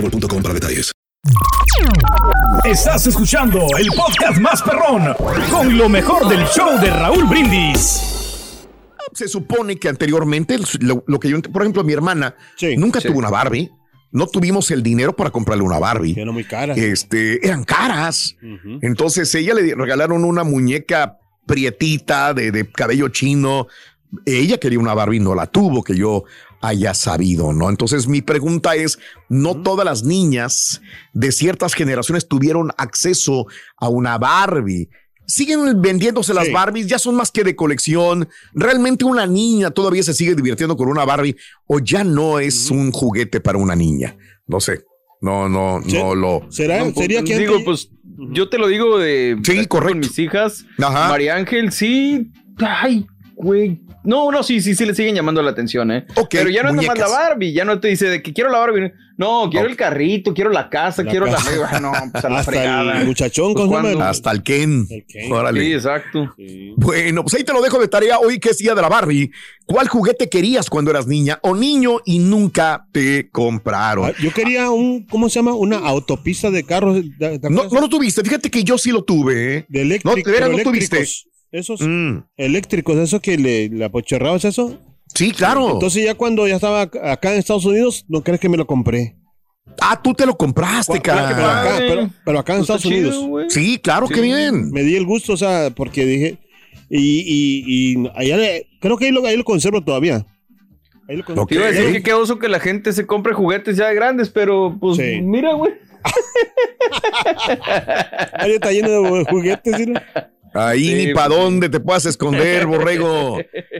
boostmobile.com para detalles. Estás escuchando el podcast más perrón con lo mejor del show de Raúl Brindis. Se supone que anteriormente, lo, lo que yo, por ejemplo, mi hermana nunca tuvo una Barbie. No tuvimos el dinero para comprarle una Barbie. Eran muy caras. Este, eran caras. Entonces ella le regalaron una muñeca prietita de, de cabello chino. Ella quería una Barbie, no la tuvo, que yo haya sabido, ¿no? Entonces mi pregunta es, no todas las niñas de ciertas generaciones tuvieron acceso a una Barbie. Siguen vendiéndose las Barbies, ya son más que de colección. ¿Realmente una niña todavía se sigue divirtiendo con una Barbie o ya no es un juguete para una niña? No sé. No, no, no lo. ¿Será? No, ¿Sería pues, que digo, pues yo te lo digo de Sí, correcto. con mis hijas. Ajá. María Ángel, sí. Ay, güey. No, no, sí, sí, sí le siguen llamando la atención, ¿eh? Ok, Pero ya no es nomás la muñecas. Barbie, ya no te dice de que quiero la Barbie. No, quiero el carrito, quiero la casa, La quiero casa. la. No, pues a la Hasta fregada. el muchachón, Pues. ¿cuándo? Hasta el Ken. El Ken. Órale. Sí, exacto. Bueno, pues ahí te lo dejo de tarea hoy que es día de la Barbie. ¿Cuál juguete querías cuando eras niña o niño y nunca te compraron? Ah, Yo quería un, ¿cómo se llama? Una autopista de carros. ¿te- te No, no lo tuviste. Fíjate que yo sí lo tuve. ¿eh? De eléctrico, No, de veras, no tuviste. Esos Mm, eléctricos, eso que le, le apocherrabas eso. sí, claro. Entonces ya cuando ya estaba ac- acá en Estados Unidos, no crees que me lo compré. ah, tú te lo compraste, que- pero, cara. acá, pero, pero acá en Pues Estados chido, Unidos. Sí, claro, qué bien. Me di el gusto, o sea, porque dije. Y, y, y allá le- creo que ahí lo, ahí lo conservo todavía. Ahí lo conservo. Ok. Te iba a decir que qué oso que la gente se compre juguetes ya grandes, pero pues Sí. mira, güey. Ahí está lleno de juguetes. ¿sí, no? Ahí Sí, ni pues, para sí. dónde te puedas esconder, borrego.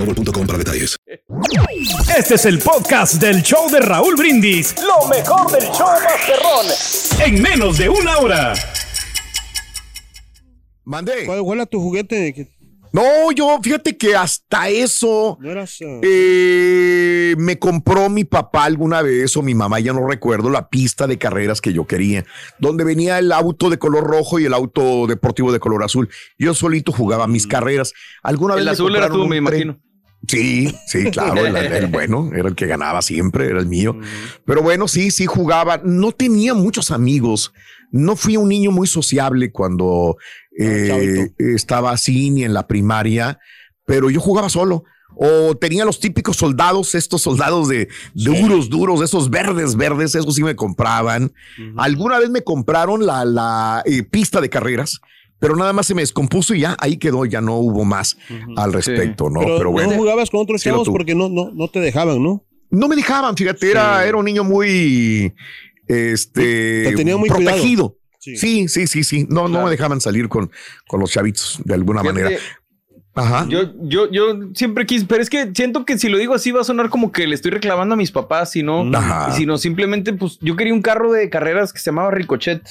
boostmobile.com para detalles. Este es el podcast del show de Raúl Brindis. Lo mejor del show Masterrón. En menos de una hora. Mandé. ¿Cuál, cuál era tu juguete? que No, yo, fíjate que hasta eso ¿No eras, ah, eh, me compró mi papá alguna vez o mi mamá, ya no recuerdo, la pista de carreras que yo quería, donde venía el auto de color rojo y el auto deportivo de color azul. Yo solito jugaba mis carreras. Alguna vez El me azul era tú, me imagino. Sí, sí, claro, el, el bueno, era el que ganaba siempre, era el mío. Pero bueno, sí, sí jugaba. No tenía muchos amigos. No fui un niño muy sociable cuando eh, chavito. estaba así ni en la primaria, pero yo jugaba solo. O tenía los típicos soldados, estos soldados de duros, duros, esos verdes, verdes, esos sí me compraban. Alguna vez me compraron la, la eh, pista de carreras, pero nada más se me descompuso y ya ahí quedó, ya no hubo más al respecto, ¿no? pero, Pero, bueno. no jugabas con otros chavos porque no, no, no te dejaban, ¿no? No me dejaban, fíjate, era, era un niño muy este, Te tenía muy protegido. Sí. Sí, sí, sí, sí. No, no me dejaban salir con, con los chavitos de alguna Fíjate, manera. Ajá. Yo, yo, yo siempre quise, pero es que siento que si lo digo así va a sonar como que le estoy reclamando a mis papás, si no, Ajá. sino simplemente, pues yo quería un carro de carreras que se llamaba Ricochet.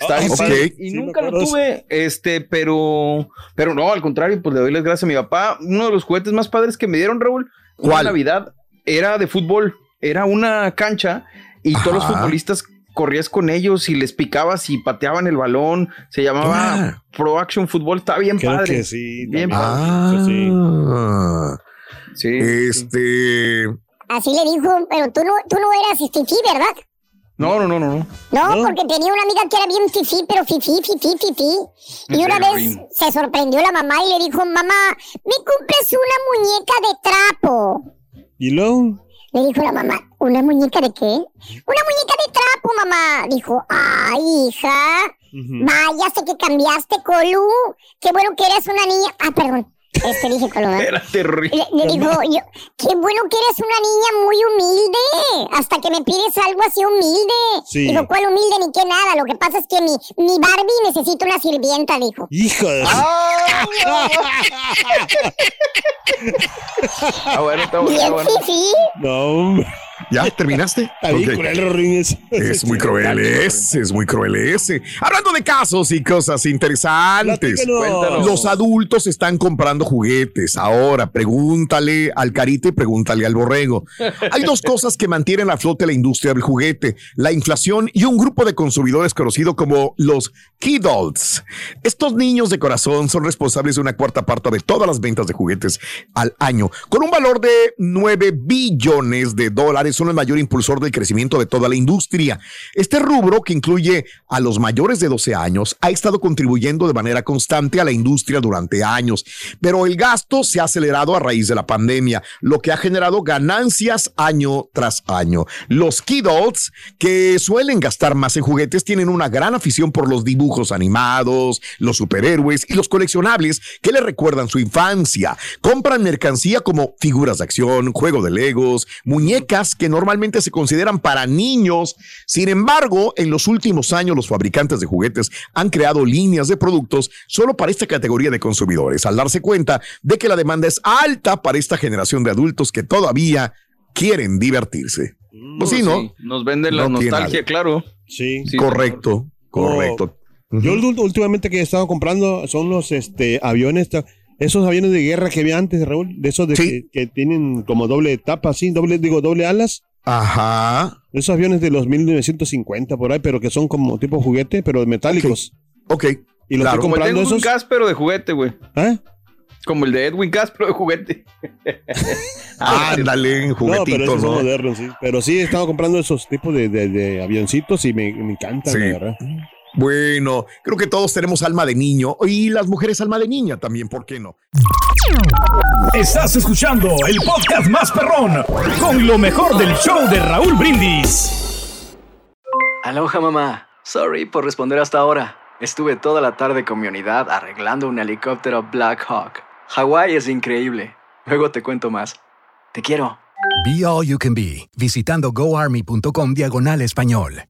Estaba Ah, padre, Y Sí, nunca lo tuve, este, pero, pero no, al contrario, pues le doy las gracias a mi papá. Uno de los juguetes más padres que me dieron, Raúl, una ¿Cuál? Navidad, era de fútbol. Era una cancha y todos los futbolistas corrías con ellos y les picabas y pateaban el balón. Se llamaba Ah. Pro Action Football. Está bien Creo padre. que sí. Bien también. Ah, Sí. Este. Así le dijo, pero tú no, tú no eras fifí, ¿verdad? No, no, no, no, no. No, porque tenía una amiga que era bien fifí, pero fifí, fifí, fifí. Y una vez se sorprendió la mamá y le dijo, mamá, me compras una muñeca de trapo. Y luego, Le dijo la mamá, ¿una muñeca de qué? Una muñeca de trapo, mamá. Dijo, ay, hija, ujú. vaya, sé que cambiaste, Colu. Qué bueno que eres una niña. Ah, perdón, este. ¿eh? Era terrible. Le, le dijo, yo, qué bueno que eres una niña muy humilde. Hasta que me pides algo así humilde. Sí. Dijo, ¿cuál humilde ni qué nada? Lo que pasa es que mi, mi Barbie necesita una sirvienta, dijo. Hijo de... Ah, bueno, está bueno, está Bien, bueno. fifi. No, hombre. ¿Ya terminaste? Cruel. Es muy cruel ese, es muy cruel ese. Hablando de casos y cosas interesantes. Platícanos. Los adultos están comprando juguetes. Ahora, pregúntale al carita y pregúntale al borrego. Hay dos cosas que mantienen a flote la industria del juguete: la inflación y un grupo de consumidores conocido como los kidults. Estos niños de corazón son responsables de una cuarta parte de todas las ventas de juguetes al año, con un valor de 9 billones de dólares. Son el mayor impulsor del crecimiento de toda la industria. Este rubro, que incluye a los mayores de 12 años, ha estado contribuyendo de manera constante a la industria durante años, pero el gasto se ha acelerado a raíz de la pandemia, lo que ha generado ganancias año tras año. Los kidults, que suelen gastar más en juguetes, tienen una gran afición por los dibujos animados, los superhéroes y los coleccionables que les recuerdan su infancia. Compran mercancía como figuras de acción, juego de legos, muñecas que normalmente se consideran para niños. Sin embargo, en los últimos años los fabricantes de juguetes han creado líneas de productos solo para esta categoría de consumidores, al darse cuenta de que la demanda es alta para esta generación de adultos que todavía quieren divertirse. Pues sí, ¿no? Nos venden la No nostalgia, claro. Sí. Sí, correcto, correcto. Yo Ujú. ul- últimamente que he estado comprando son los este aviones, esos aviones de guerra que había antes, Raúl, de esos de Sí. que, que tienen como doble tapa, así, doble, digo, doble alas. Ajá. Esos aviones de los 1950 por ahí, pero que son como tipo juguete, pero metálicos. Ok. Y los Claro. estoy Como el de comprando Edwin esos. Pero de juguete, güey. ¿Eh? Como el de Edwin Cass, pero de juguete. Ándale, No, pero juguetito, ¿no? modernos, sí. Pero sí, he estado comprando esos tipos de, de- de avioncitos y me, me encantan, Sí. la verdad. Bueno, creo que todos tenemos alma de niño y las mujeres alma de niña también, ¿por qué no? Estás escuchando el podcast más perrón con lo mejor del show de Raúl Brindis. Aloha mamá. Sorry por responder hasta ahora. Estuve toda la tarde con mi unidad arreglando un helicóptero Black Hawk. Hawái es increíble. Luego te cuento más. Te quiero. Be All You Can Be, visitando goarmy.com diagonal español.